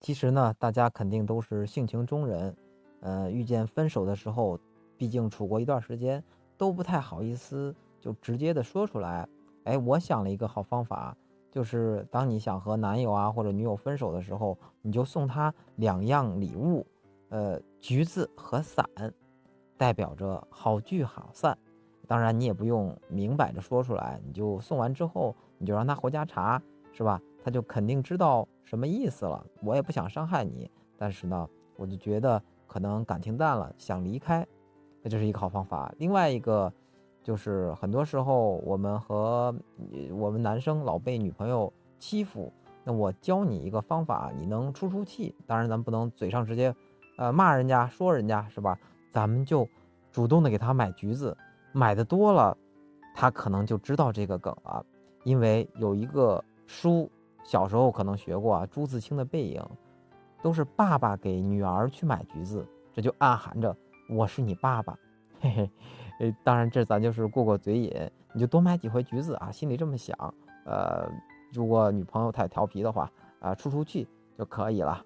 其实呢，大家肯定都是性情中人，呃，遇见分手的时候，毕竟处过一段时间，都不太好意思就直接的说出来。哎，我想了一个好方法，就是当你想和男友啊或者女友分手的时候，你就送他两样礼物，呃，橘子和伞，代表着好聚好散。当然，你也不用明摆着说出来，你就送完之后，你就让他回家查，是吧？他就肯定知道什么意思了。我也不想伤害你，但是呢，我就觉得可能感情淡了，想离开，那这是一个好方法。另外一个，就是很多时候我们和我们男生老被女朋友欺负，那我教你一个方法，你能出出气。当然，咱不能嘴上直接，呃，骂人家说人家是吧？咱们就主动的给他买橘子，买的多了，他可能就知道这个梗了，因为有一个书。小时候可能学过啊，朱自清的背影，都是爸爸给女儿去买橘子，这就暗含着我是你爸爸，嘿嘿，呃，当然这咱就是过过嘴瘾，你就多买几回橘子啊，心里这么想，呃，如果女朋友太调皮的话，啊，出出气就可以了。